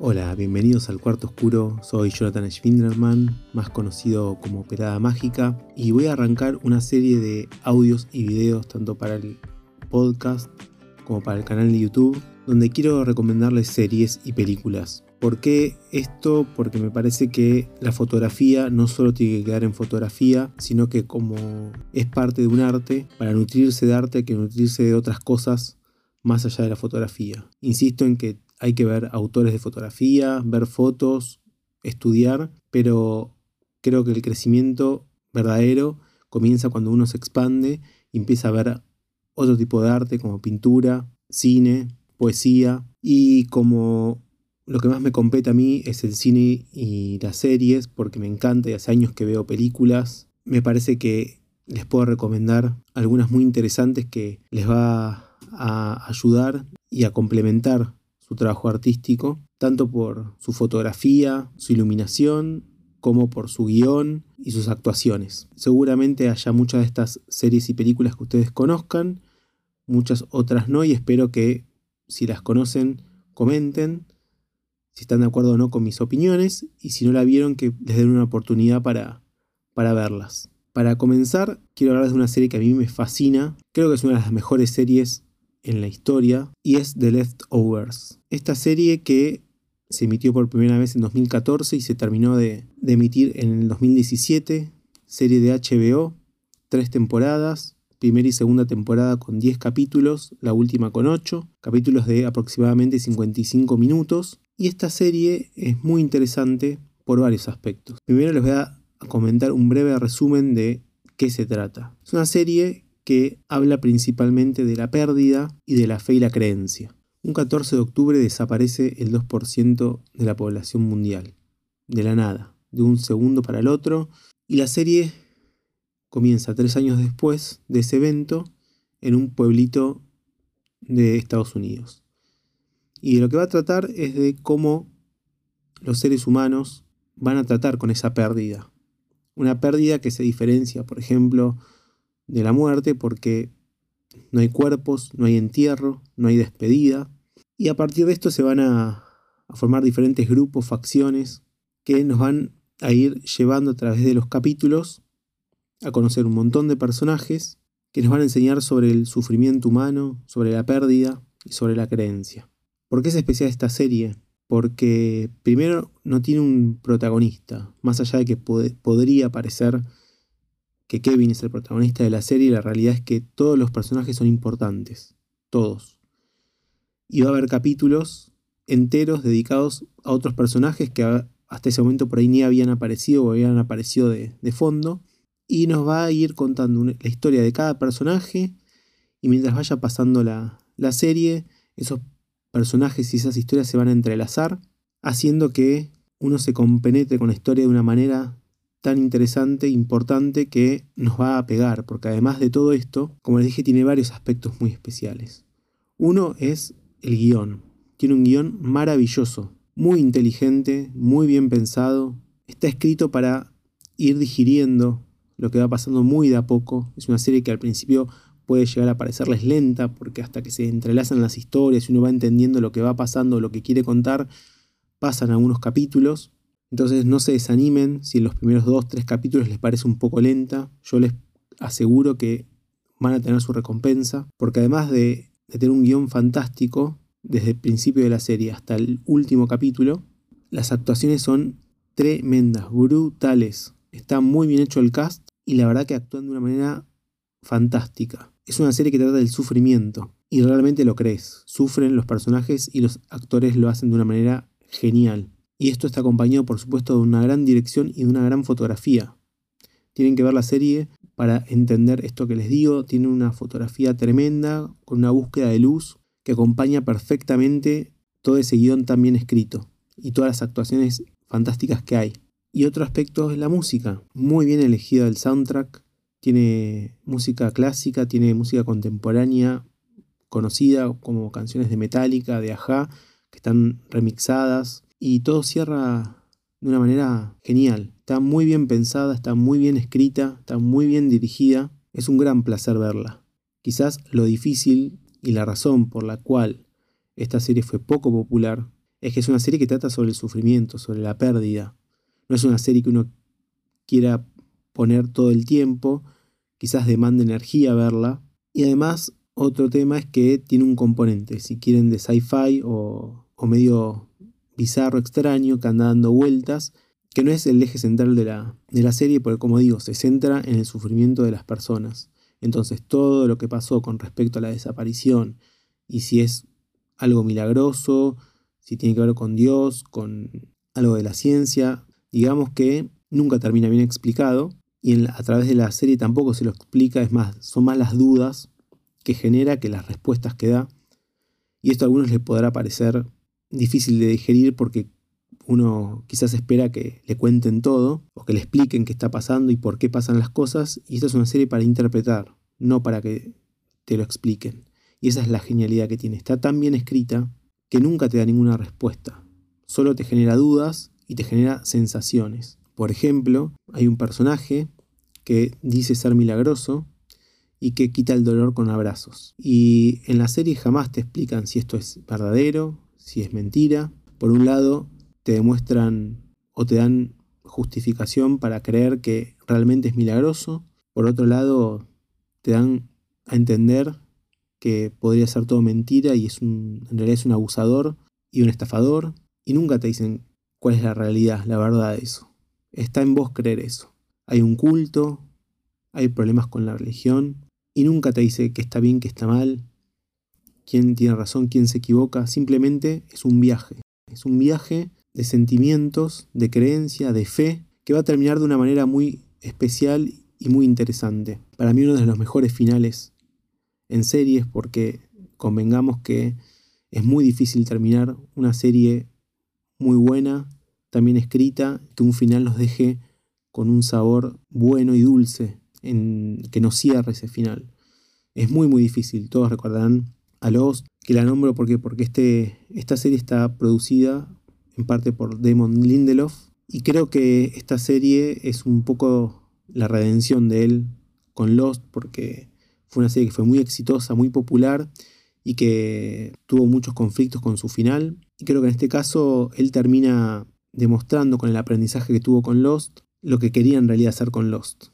Hola, bienvenidos al Cuarto Oscuro. Soy Jonathan Schwinderman, más conocido como Operada Mágica, y voy a arrancar una serie de audios y videos tanto para el podcast como para el canal de YouTube, donde quiero recomendarles series y películas. ¿Por qué esto? Porque me parece que la fotografía no solo tiene que quedar en fotografía, sino que como es parte de un arte, para nutrirse de arte hay que nutrirse de otras cosas más allá de la fotografía. Insisto en que hay que ver autores de fotografía, ver fotos, estudiar, pero creo que el crecimiento verdadero comienza cuando uno se expande y empieza a ver otro tipo de arte como pintura, cine, poesía y como lo que más me compete a mí es el cine y las series porque me encanta y hace años que veo películas. Me parece que les puedo recomendar algunas muy interesantes que les va a ayudar y a complementar su trabajo artístico, tanto por su fotografía, su iluminación, como por su guion y sus actuaciones. Seguramente haya muchas de estas series y películas que ustedes conozcan, muchas otras no, y espero que si las conocen, comenten si están de acuerdo o no con mis opiniones, y si no la vieron, que les den una oportunidad para, para verlas. Para comenzar, quiero hablar de una serie que a mí me fascina, creo que es una de las mejores series en la historia y es The Leftovers. Esta serie que se emitió por primera vez en 2014 y se terminó de, emitir en el 2017, serie de HBO, tres temporadas, primera y segunda temporada con 10 capítulos, la última con 8, capítulos de aproximadamente 55 minutos. Y esta serie es muy interesante por varios aspectos. Primero les voy a comentar un breve resumen de qué se trata. Es una serie que habla principalmente de la pérdida y de la fe y la creencia. Un 14 de octubre desaparece el 2% de la población mundial, de la nada, de un segundo para el otro, y la serie comienza tres años después de ese evento en un pueblito de Estados Unidos. Y de lo que va a tratar es de cómo los seres humanos van a tratar con esa pérdida. Una pérdida que se diferencia, por ejemplo, de la muerte porque no hay cuerpos, no hay entierro, no hay despedida. Y a partir de esto se van a, formar diferentes grupos, facciones, que nos van a ir llevando a través de los capítulos a conocer un montón de personajes que nos van a enseñar sobre el sufrimiento humano, sobre la pérdida y sobre la creencia. ¿Por qué es especial esta serie? Porque primero no tiene un protagonista, más allá de que podría parecer que Kevin es el protagonista de la serie, la realidad es que todos los personajes son importantes, todos. Y va a haber capítulos enteros dedicados a otros personajes que hasta ese momento por ahí ni habían aparecido o habían aparecido de, fondo. Y nos va a ir contando la historia de cada personaje. Y mientras vaya pasando la, la serie, esos personajes y esas historias se van a entrelazar, haciendo que uno se compenetre con la historia de una manera tan interesante, importante, que nos va a pegar, porque además de todo esto, como les dije, tiene varios aspectos muy especiales. Uno es el guion. Tiene un guion maravilloso, muy inteligente, muy bien pensado. Está escrito para ir digiriendo lo que va pasando muy de a poco. Es una serie que al principio puede llegar a parecerles lenta, porque hasta que se entrelazan las historias y uno va entendiendo lo que va pasando, lo que quiere contar, pasan algunos capítulos entonces no se desanimen si en los primeros dos, tres capítulos les parece un poco lenta. Yo les aseguro que van a tener su recompensa, porque además de, tener un guion fantástico, desde el principio de la serie hasta el último capítulo, las actuaciones son tremendas, brutales. Está muy bien hecho el cast y la verdad que actúan de una manera fantástica. Es una serie que trata del sufrimiento y realmente lo crees. Sufren los personajes y los actores lo hacen de una manera genial. Y esto está acompañado, por supuesto, de una gran dirección y de una gran fotografía. Tienen que ver la serie para entender esto que les digo. Tiene una fotografía tremenda, con una búsqueda de luz que acompaña perfectamente todo ese guion tan bien escrito y todas las actuaciones fantásticas que hay. Y otro aspecto es la música. Muy bien elegida el soundtrack. Tiene música clásica, tiene música contemporánea conocida como canciones de Metallica, de Aja, que están remixadas y todo cierra de una manera genial. Está muy bien pensada, está muy bien escrita, está muy bien dirigida. Es un gran placer verla. Quizás lo difícil y la razón por la cual esta serie fue poco popular es que es una serie que trata sobre el sufrimiento, sobre la pérdida. No es una serie que uno quiera poner todo el tiempo, quizás demande energía verla. Y además, otro tema es que tiene un componente, si quieren, de sci-fi o, o medio bizarro, extraño, que anda dando vueltas, que no es el eje central de la, de la serie, porque como digo, se centra en el sufrimiento de las personas. Entonces todo lo que pasó con respecto a la desaparición y si es algo milagroso, si tiene que ver con Dios, con algo de la ciencia, digamos que nunca termina bien explicado y a través de la serie tampoco se lo explica, es más, son más las dudas que genera que las respuestas que da. Y esto a algunos les podrá parecer difícil de digerir porque uno quizás espera que le cuenten todo o que le expliquen qué está pasando y por qué pasan las cosas. Y esta es una serie para interpretar, no para que te lo expliquen. Y esa es la genialidad que tiene. Está tan bien escrita que nunca te da ninguna respuesta. Solo te genera dudas y te genera sensaciones. Por ejemplo, hay un personaje que dice ser milagroso y que quita el dolor con abrazos. Y en la serie jamás te explican si esto es verdadero, si es mentira. Por un lado, te demuestran o te dan justificación para creer que realmente es milagroso. Por otro lado, te dan a entender que podría ser todo mentira y es un, en realidad es un abusador y un estafador. Y nunca te dicen cuál es la realidad, la verdad de eso. Está en vos creer eso. Hay un culto, hay problemas con la religión y nunca te dice que está bien, que está mal, quién tiene razón, quién se equivoca. Simplemente es un viaje. Es un viaje de sentimientos, de creencia, de fe, que va a terminar de una manera muy especial y muy interesante. Para mí uno de los mejores finales en series porque convengamos que es muy difícil terminar una serie muy buena, también escrita, que un final nos deje con un sabor bueno y dulce, en, que nos cierre ese final. Es muy muy difícil, todos recordarán a los que la nombro porque, porque este, esta serie está producida en parte por Damon Lindelof y creo que esta serie es un poco la redención de él con Lost porque fue una serie que fue muy exitosa, muy popular y que tuvo muchos conflictos con su final. Y creo que en este caso él termina demostrando con el aprendizaje que tuvo con Lost lo que quería en realidad hacer con Lost.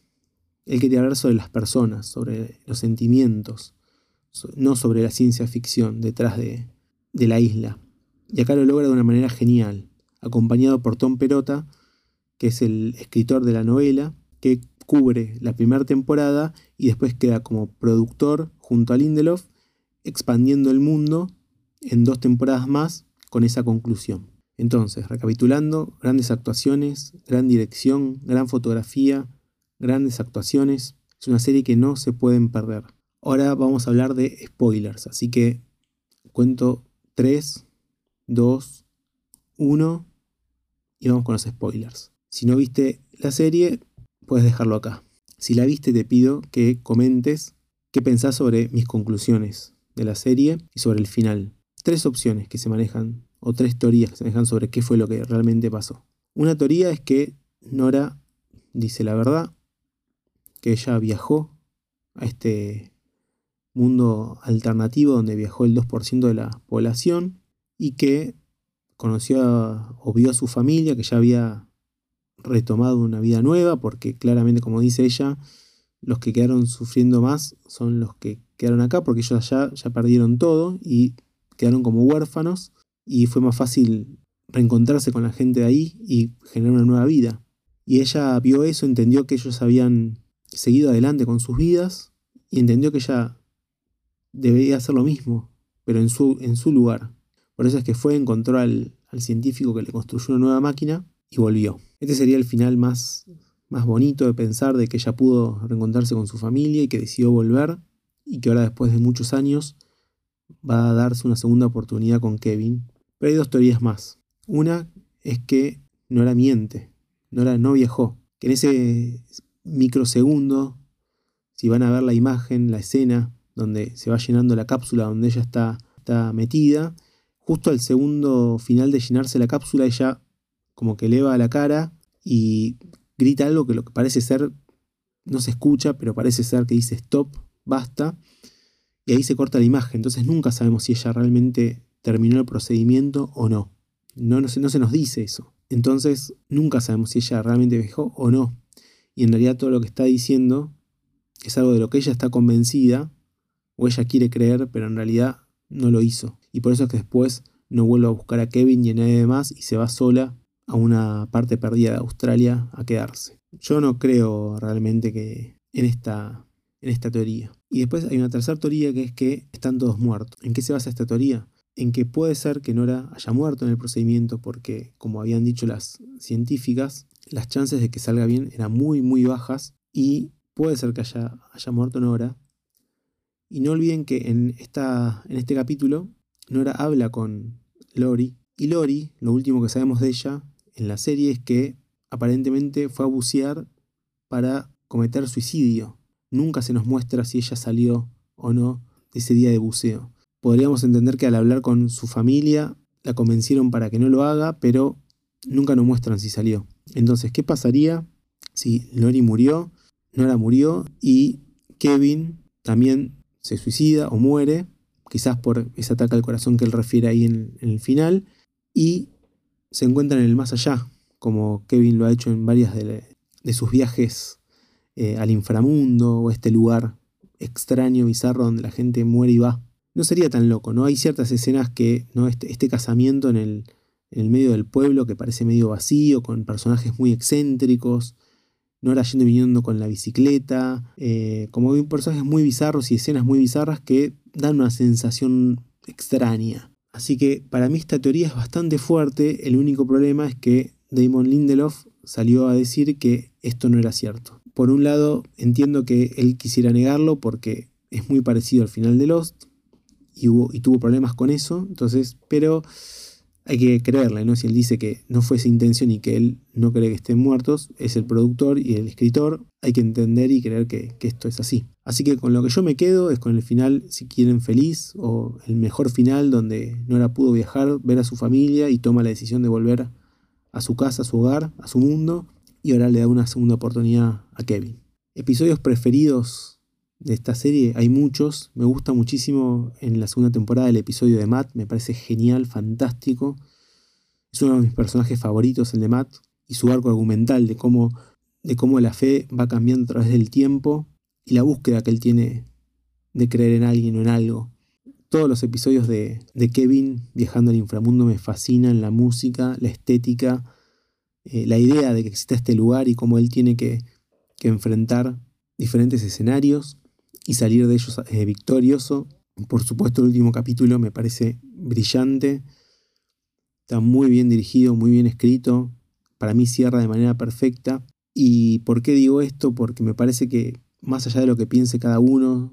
Él quería hablar sobre las personas, sobre los sentimientos, no sobre la ciencia ficción detrás de, de la isla. Y acá lo logra de una manera genial, acompañado por Tom Perota, que es el escritor de la novela, que cubre la primera temporada y después queda como productor junto a Lindelof, expandiendo el mundo en dos temporadas más con esa conclusión. Entonces, recapitulando, grandes actuaciones, gran dirección, gran fotografía, grandes actuaciones. Es una serie que no se pueden perder. Ahora vamos a hablar de spoilers, así que cuento 3, 2, 1 y vamos con los spoilers. Si no viste la serie, puedes dejarlo acá. Si la viste, te pido que comentes qué pensás sobre mis conclusiones de la serie y sobre el final. Tres opciones que se manejan, o tres teorías que se manejan sobre qué fue lo que realmente pasó. Una teoría es que Nora dice la verdad, que ella viajó a este mundo alternativo donde viajó el 2% de la población y que conoció o vio a su familia que ya había retomado una vida nueva, porque claramente, como dice ella, los que quedaron sufriendo más son los que quedaron acá, porque ellos allá ya perdieron todo y quedaron como huérfanos, y fue más fácil reencontrarse con la gente de ahí y generar una nueva vida. Y ella vio eso, entendió que ellos habían seguido adelante con sus vidas y entendió que ella debería hacer lo mismo, pero en su, en su lugar. Por eso es que fue, encontró al, al científico que le construyó una nueva máquina y volvió. Este sería el final más, más bonito de pensar de que ella pudo reencontrarse con su familia y que decidió volver y que ahora después de muchos años va a darse una segunda oportunidad con Kevin. Pero hay dos teorías más. Una es que Nora miente, Nora no viajó, que en ese microsegundo, si van a ver la imagen, la escena donde se va llenando la cápsula donde ella está, está metida, justo al segundo final de llenarse la cápsula ella como que eleva la cara y grita algo que lo que parece ser, no se escucha, pero parece ser que dice stop, basta, y ahí se corta la imagen. Entonces nunca sabemos si ella realmente terminó el procedimiento o no. No, no, se, no se nos dice eso. Entonces nunca sabemos si ella realmente viajó o no. Y en realidad todo lo que está diciendo es algo de lo que ella está convencida o ella quiere creer, pero en realidad no lo hizo. Y por eso es que después no vuelve a buscar a Kevin y a nadie más y se va sola a una parte perdida de Australia a quedarse. Yo no creo realmente que en esta, en esta teoría. Y después hay una tercera teoría que es que están todos muertos. ¿En qué se basa esta teoría? En que puede ser que Nora haya muerto en el procedimiento porque, como habían dicho las científicas, las chances de que salga bien eran muy, muy bajas y puede ser que haya, haya muerto Nora. Y no olviden que en, esta, en este capítulo Nora habla con Lori y Lori, lo último que sabemos de ella en la serie es que aparentemente fue a bucear para cometer suicidio. Nunca se nos muestra si ella salió o no de ese día de buceo. Podríamos entender que al hablar con su familia la convencieron para que no lo haga, pero nunca nos muestran si salió. Entonces, ¿qué pasaría si Lori murió, Nora murió y Kevin también se suicida o muere, quizás por ese ataque al corazón que él refiere ahí en, el final, y se encuentran en el más allá, como Kevin lo ha hecho en varias de, sus viajes eh, al inframundo o este lugar extraño, bizarro, donde la gente muere y va. No sería tan loco, ¿no? Hay ciertas escenas que, ¿no? Este, este casamiento en el, en el medio del pueblo que parece medio vacío, con personajes muy excéntricos, Nora yendo y viniendo con la bicicleta, eh, como personajes muy bizarros y escenas muy bizarras que dan una sensación extraña. Así que para mí esta teoría es bastante fuerte, el único problema es que Damon Lindelof salió a decir que esto no era cierto. Por un lado, entiendo que él quisiera negarlo porque es muy parecido al final de Lost y, y tuvo problemas con eso, entonces, pero hay que creerle, ¿no? Si él dice que no fue esa intención y que él no cree que estén muertos, es el productor y el escritor, hay que entender y creer que, esto es así. Así que con lo que yo me quedo es con el final, si quieren, feliz, o el mejor final donde Nora pudo viajar, ver a su familia y toma la decisión de volver a su casa, a su hogar, a su mundo, y ahora le da una segunda oportunidad a Kevin. Episodios preferidos de esta serie hay muchos. Me gusta muchísimo en la segunda temporada el episodio de Matt. Me parece genial, fantástico. Es uno de mis personajes favoritos, el de Matt. Y su arco argumental de cómo, de cómo la fe va cambiando a través del tiempo. Y la búsqueda que él tiene de creer en alguien o en algo. Todos los episodios de, Kevin viajando al inframundo me fascinan. La música, la estética, eh, la idea de que exista este lugar y cómo él tiene que, que enfrentar diferentes escenarios y salir de ellos eh, victorioso. Por supuesto, el último capítulo me parece brillante. Está muy bien dirigido, muy bien escrito. Para mí cierra de manera perfecta. ¿Y por qué digo esto? Porque me parece que más allá de lo que piense cada uno,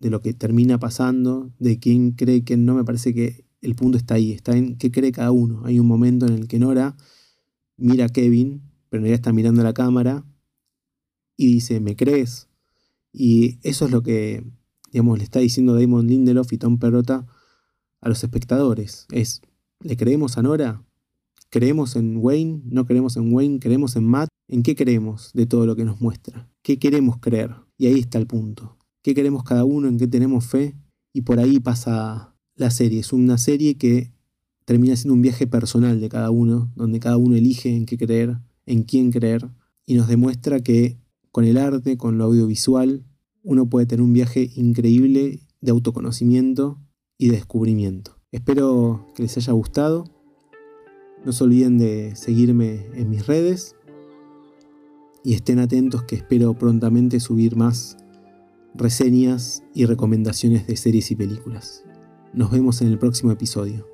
de lo que termina pasando, de quién cree que no, me parece que el punto está ahí, está en qué cree cada uno. Hay un momento en el que Nora mira a Kevin, pero en realidad está mirando a la cámara y dice, ¿me crees? Y eso es lo que, digamos, le está diciendo Damon Lindelof y Tom Perrotta a los espectadores. Es, ¿le creemos a Nora? ¿Creemos en Wayne? ¿No creemos en Wayne? ¿Creemos en Matt? ¿En qué creemos de todo lo que nos muestra? ¿Qué queremos creer? Y ahí está el punto. ¿Qué queremos cada uno? ¿En qué tenemos fe? Y por ahí pasa la serie. Es una serie que termina siendo un viaje personal de cada uno, donde cada uno elige en qué creer, en quién creer, y nos demuestra que con el arte, con lo audiovisual, uno puede tener un viaje increíble de autoconocimiento y de descubrimiento. Espero que les haya gustado. No se olviden de seguirme en mis redes y estén atentos que espero prontamente subir más reseñas y recomendaciones de series y películas. Nos vemos en el próximo episodio.